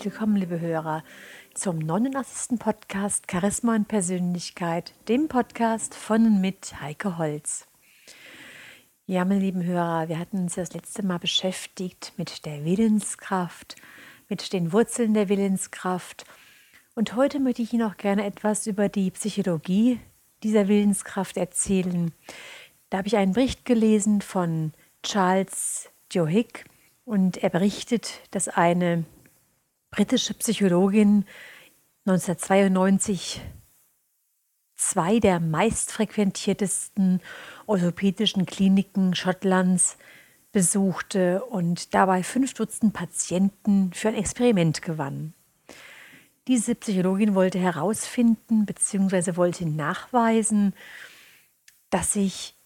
herzlich willkommen, liebe Hörer, zum 89. Podcast Charisma und Persönlichkeit, dem Podcast von und mit Heike Holz. Ja, meine lieben Hörer, wir hatten uns das letzte Mal beschäftigt mit der Willenskraft, mit den Wurzeln der Willenskraft. Und heute möchte ich Ihnen auch gerne etwas über die Psychologie dieser Willenskraft erzählen. Da habe ich einen Bericht gelesen von Charles Johick und er berichtet, dass eine britische Psychologin 1992 zwei der meistfrequentiertesten orthopädischen Kliniken Schottlands besuchte und dabei fünf Dutzend Patienten für ein Experiment gewann. Diese Psychologin wollte herausfinden bzw. wollte nachweisen, dass sich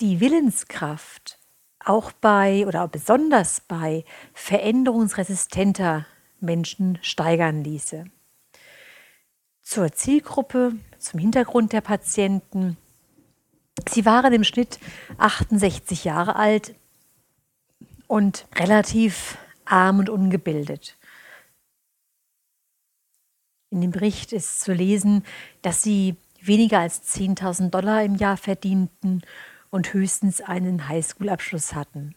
die Willenskraft auch bei oder besonders bei veränderungsresistenter Menschen steigern ließe. Zur Zielgruppe, zum Hintergrund der Patienten. Sie waren im Schnitt 68 Jahre alt und relativ arm und ungebildet. In dem Bericht ist zu lesen, dass sie weniger als 10.000 Dollar im Jahr verdienten und höchstens einen Highschool-Abschluss hatten.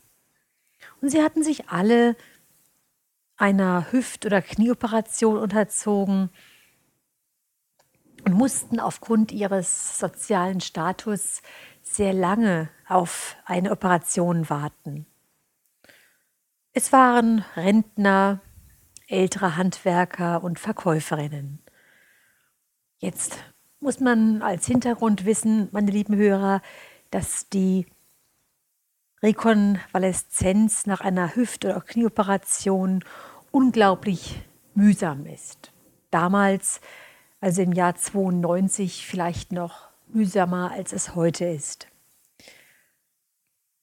Und sie hatten sich alle einer Hüft- oder Knieoperation unterzogen und mussten aufgrund ihres sozialen Status sehr lange auf eine Operation warten. Es waren Rentner, ältere Handwerker und Verkäuferinnen. Jetzt muss man als Hintergrund wissen, meine lieben Hörer, dass die Rekonvaleszenz nach einer Hüft- oder Knieoperation unglaublich mühsam ist. Damals, also im Jahr 92, vielleicht noch mühsamer, als es heute ist.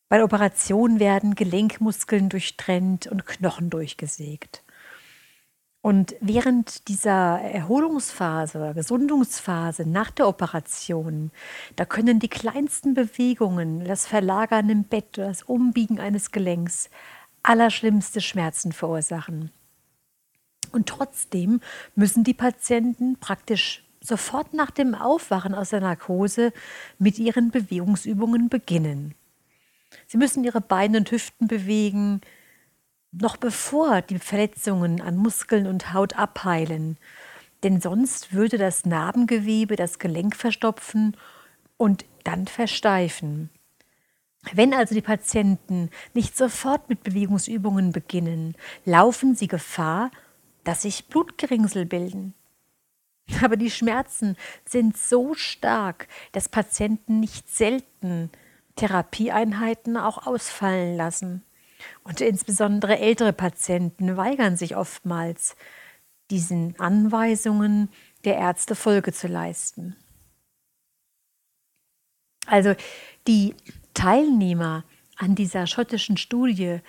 Bei der Operation werden Gelenkmuskeln durchtrennt und Knochen durchgesägt. Und während dieser Erholungsphase oder Gesundungsphase nach der Operation, da können die kleinsten Bewegungen, das Verlagern im Bett, das Umbiegen eines Gelenks, allerschlimmste Schmerzen verursachen. Und trotzdem müssen die Patienten praktisch sofort nach dem Aufwachen aus der Narkose mit ihren Bewegungsübungen beginnen. Sie müssen ihre Beine und Hüften bewegen, noch bevor die Verletzungen an Muskeln und Haut abheilen. Denn sonst würde das Narbengewebe das Gelenk verstopfen und dann versteifen. Wenn also die Patienten nicht sofort mit Bewegungsübungen beginnen, laufen sie Gefahr, dass sich Blutgeringsel bilden. Aber die Schmerzen sind so stark, dass Patienten nicht selten Therapieeinheiten auch ausfallen lassen. Und insbesondere ältere Patienten weigern sich oftmals, diesen Anweisungen der Ärzte Folge zu leisten. Also die Teilnehmer an dieser schottischen Studie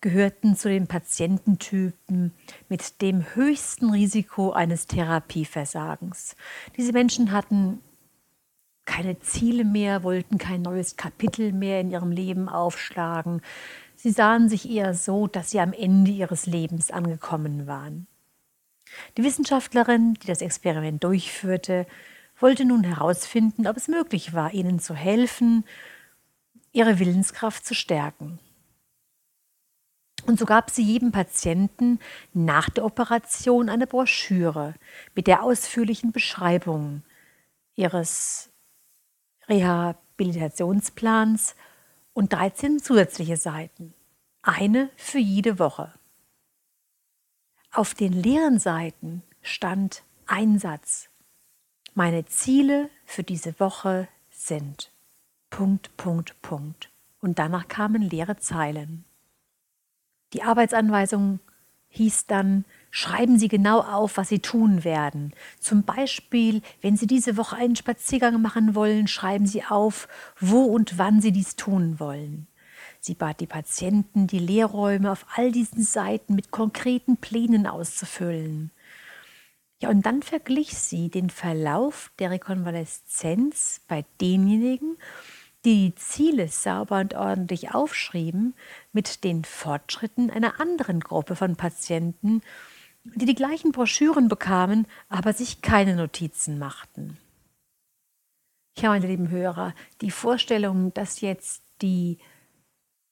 gehörten zu den Patiententypen mit dem höchsten Risiko eines Therapieversagens. Diese Menschen hatten keine Ziele mehr, wollten kein neues Kapitel mehr in ihrem Leben aufschlagen. Sie sahen sich eher so, dass sie am Ende ihres Lebens angekommen waren. Die Wissenschaftlerin, die das Experiment durchführte, wollte nun herausfinden, ob es möglich war, ihnen zu helfen, ihre Willenskraft zu stärken. Und so gab sie jedem Patienten nach der Operation eine Broschüre mit der ausführlichen Beschreibung ihres Rehabilitationsplans und 13 zusätzliche Seiten, eine für jede Woche. Auf den leeren Seiten stand ein Satz. Meine Ziele für diese Woche sind Punkt, Punkt, Punkt. Und danach kamen leere Zeilen. Die Arbeitsanweisung hieß dann, schreiben Sie genau auf, was Sie tun werden. Zum Beispiel, wenn Sie diese Woche einen Spaziergang machen wollen, schreiben Sie auf, wo und wann Sie dies tun wollen. Sie bat die Patienten, die Lehrräume auf all diesen Seiten mit konkreten Plänen auszufüllen. Ja, und dann verglich sie den Verlauf der Rekonvaleszenz bei denjenigen, die Ziele sauber und ordentlich aufschrieben mit den Fortschritten einer anderen Gruppe von Patienten, die die gleichen Broschüren bekamen, aber sich keine Notizen machten. Ja, meine lieben Hörer, die Vorstellung, dass jetzt die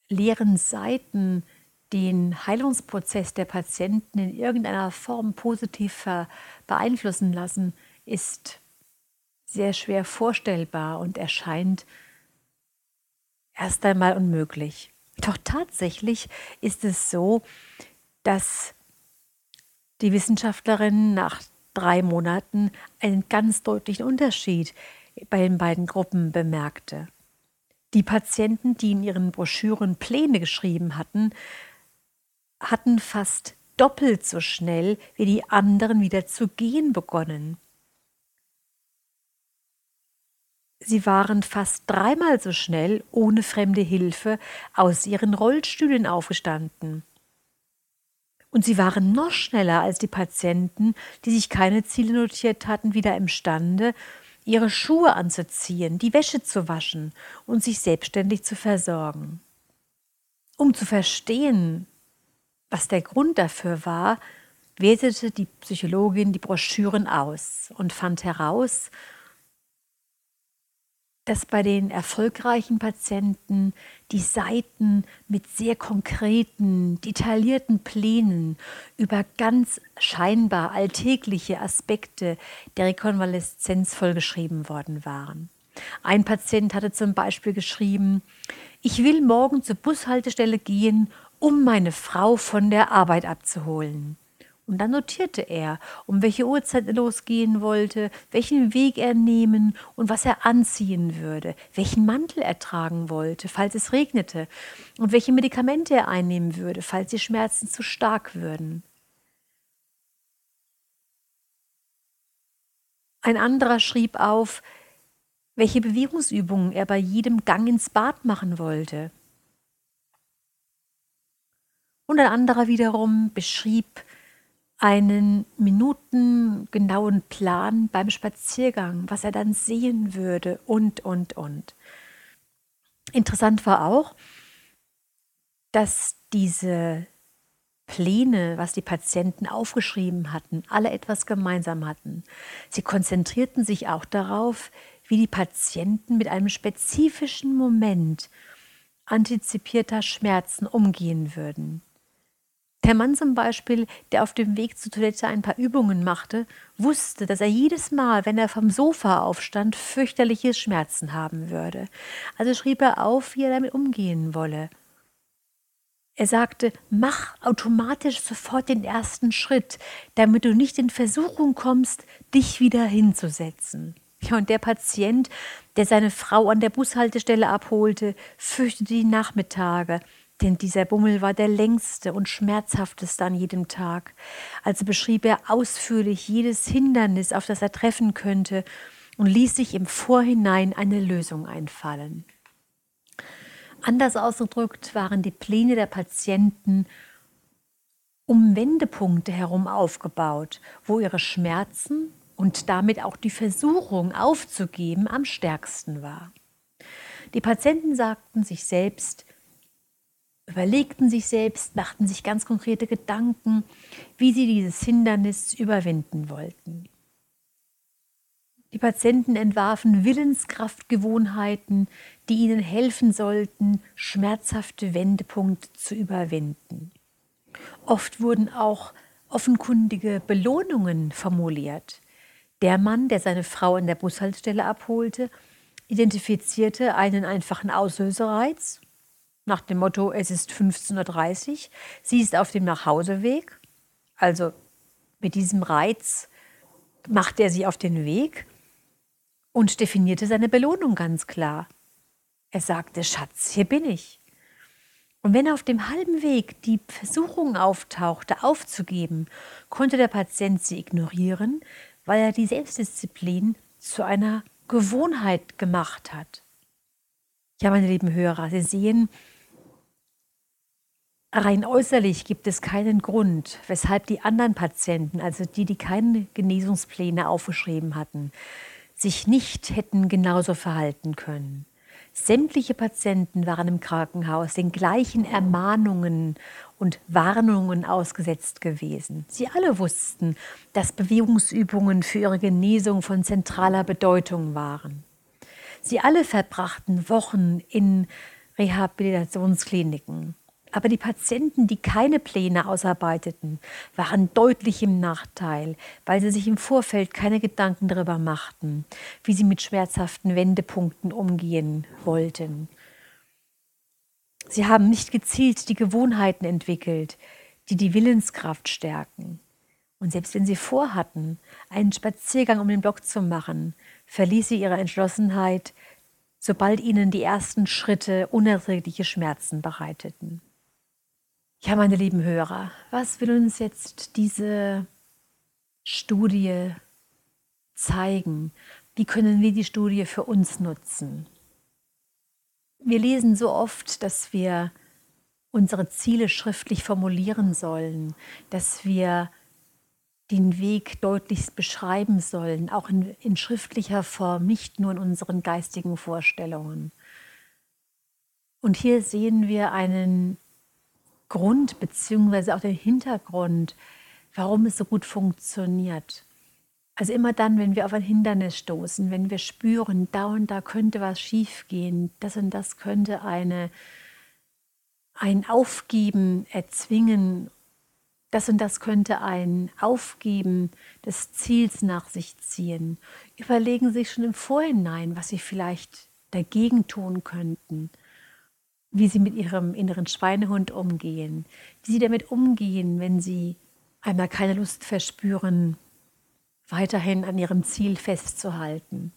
leeren Seiten den Heilungsprozess der Patienten in irgendeiner Form positiv beeinflussen lassen, ist sehr schwer vorstellbar und erscheint erst einmal unmöglich. Doch tatsächlich ist es so, dass die Wissenschaftlerin nach drei Monaten einen ganz deutlichen Unterschied bei den beiden Gruppen bemerkte. Die Patienten, die in ihren Broschüren Pläne geschrieben hatten, hatten fast doppelt so schnell wie die anderen wieder zu gehen begonnen. Sie waren fast dreimal so schnell ohne fremde Hilfe aus ihren Rollstühlen aufgestanden. Und sie waren noch schneller als die Patienten, die sich keine Ziele notiert hatten, wieder imstande, ihre Schuhe anzuziehen, die Wäsche zu waschen und sich selbstständig zu versorgen. Um zu verstehen, was der Grund dafür war, wertete die Psychologin die Broschüren aus und fand heraus, dass bei den erfolgreichen Patienten die Seiten mit sehr konkreten, detaillierten Plänen über ganz scheinbar alltägliche Aspekte der Rekonvaleszenz vollgeschrieben worden waren. Ein Patient hatte zum Beispiel geschrieben, ich will morgen zur Bushaltestelle gehen, um meine Frau von der Arbeit abzuholen. Und dann notierte er, um welche Uhrzeit er losgehen wollte, welchen Weg er nehmen und was er anziehen würde, welchen Mantel er tragen wollte, falls es regnete, und welche Medikamente er einnehmen würde, falls die Schmerzen zu stark würden. Ein anderer schrieb auf, welche Bewegungsübungen er bei jedem Gang ins Bad machen wollte. Und ein anderer wiederum beschrieb, einen minutengenauen Plan beim Spaziergang, was er dann sehen würde und, und, und. Interessant war auch, dass diese Pläne, was die Patienten aufgeschrieben hatten, alle etwas gemeinsam hatten. Sie konzentrierten sich auch darauf, wie die Patienten mit einem spezifischen Moment antizipierter Schmerzen umgehen würden. Der Mann zum Beispiel, der auf dem Weg zur Toilette ein paar Übungen machte, wusste, dass er jedes Mal, wenn er vom Sofa aufstand, fürchterliche Schmerzen haben würde. Also schrieb er auf, wie er damit umgehen wolle. Er sagte, mach automatisch sofort den ersten Schritt, damit du nicht in Versuchung kommst, dich wieder hinzusetzen. Ja, und der Patient, der seine Frau an der Bushaltestelle abholte, fürchtete die Nachmittage, denn dieser Bummel war der längste und schmerzhafteste an jedem Tag. Also beschrieb er ausführlich jedes Hindernis, auf das er treffen könnte, und ließ sich im Vorhinein eine Lösung einfallen. Anders ausgedrückt waren die Pläne der Patienten um Wendepunkte herum aufgebaut, wo ihre Schmerzen und damit auch die Versuchung aufzugeben am stärksten war. Die Patienten sagten sich selbst, überlegten sich selbst, machten sich ganz konkrete Gedanken, wie sie dieses Hindernis überwinden wollten. Die Patienten entwarfen Willenskraftgewohnheiten, die ihnen helfen sollten, schmerzhafte Wendepunkte zu überwinden. Oft wurden auch offenkundige Belohnungen formuliert. Der Mann, der seine Frau an der Bushaltestelle abholte, identifizierte einen einfachen Auslösereiz nach dem Motto, es ist 15.30 Uhr, sie ist auf dem Nachhauseweg. Also mit diesem Reiz macht er sie auf den Weg und definierte seine Belohnung ganz klar. Er sagte, Schatz, hier bin ich. Und wenn auf dem halben Weg die Versuchung auftauchte, aufzugeben, konnte der Patient sie ignorieren, weil er die Selbstdisziplin zu einer Gewohnheit gemacht hat. Ja, meine lieben Hörer, Sie sehen, Rein äußerlich gibt es keinen Grund, weshalb die anderen Patienten, also die, die keine Genesungspläne aufgeschrieben hatten, sich nicht hätten genauso verhalten können. Sämtliche Patienten waren im Krankenhaus den gleichen Ermahnungen und Warnungen ausgesetzt gewesen. Sie alle wussten, dass Bewegungsübungen für ihre Genesung von zentraler Bedeutung waren. Sie alle verbrachten Wochen in Rehabilitationskliniken. Aber die Patienten, die keine Pläne ausarbeiteten, waren deutlich im Nachteil, weil sie sich im Vorfeld keine Gedanken darüber machten, wie sie mit schmerzhaften Wendepunkten umgehen wollten. Sie haben nicht gezielt die Gewohnheiten entwickelt, die die Willenskraft stärken. Und selbst wenn sie vorhatten, einen Spaziergang um den Block zu machen, verließ sie ihre Entschlossenheit, sobald ihnen die ersten Schritte unerträgliche Schmerzen bereiteten. Ja, meine lieben Hörer, was will uns jetzt diese Studie zeigen? Wie können wir die Studie für uns nutzen? Wir lesen so oft, dass wir unsere Ziele schriftlich formulieren sollen, dass wir den Weg deutlichst beschreiben sollen, auch in, in, schriftlicher Form, nicht nur in unseren geistigen Vorstellungen. Und hier sehen wir einen Grund beziehungsweise auch den Hintergrund, warum es so gut funktioniert. Also immer dann, wenn wir auf ein Hindernis stoßen, wenn wir spüren, da und da könnte was schiefgehen, das und das könnte eine, ein Aufgeben erzwingen, das und das könnte ein Aufgeben des Ziels nach sich ziehen. Überlegen Sie sich schon im Vorhinein, was Sie vielleicht dagegen tun könnten wie sie mit ihrem inneren Schweinehund umgehen, wie sie damit umgehen, wenn sie einmal keine Lust verspüren, weiterhin an ihrem Ziel festzuhalten.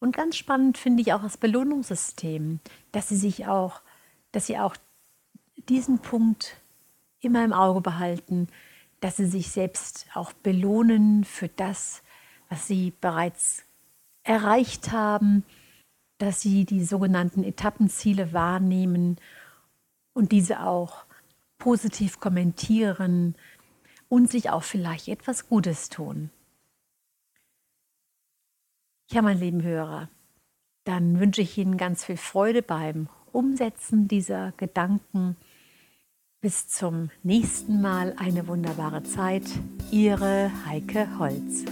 Und ganz spannend finde ich auch das Belohnungssystem, dass sie sich auch, dass sie auch diesen Punkt immer im Auge behalten, dass sie sich selbst auch belohnen für das, was sie bereits erreicht haben, dass sie die sogenannten Etappenziele wahrnehmen und diese auch positiv kommentieren und sich auch vielleicht etwas Gutes tun. Ja, mein lieben Hörer, dann wünsche ich Ihnen ganz viel Freude beim Umsetzen dieser Gedanken. Bis zum nächsten Mal eine wunderbare Zeit. Ihre Heike Holz.